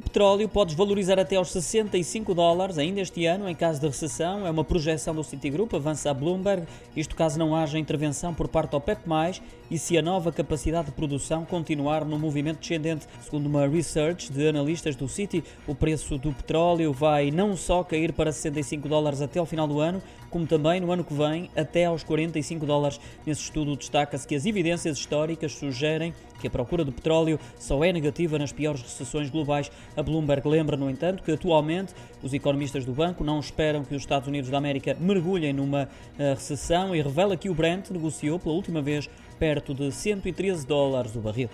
O petróleo pode desvalorizar até aos 65 dólares ainda este ano em caso de recessão. É uma projeção do Citigroup, avança a Bloomberg. Isto caso não haja intervenção por parte do OPEP+, e se a nova capacidade de produção continuar no movimento descendente. Segundo uma research de analistas do Citi, o preço do petróleo vai não só cair para 65 dólares até ao final do ano, como também no ano que vem até aos 45 dólares. Nesse estudo destaca-se que as evidências históricas sugerem que a procura do petróleo só é negativa nas piores recessões globais. A Bloomberg lembra, no entanto, que atualmente os economistas do banco não esperam que os Estados Unidos da América mergulhem numa uh, recessão e revela que o Brent negociou pela última vez perto de 113 dólares o barril.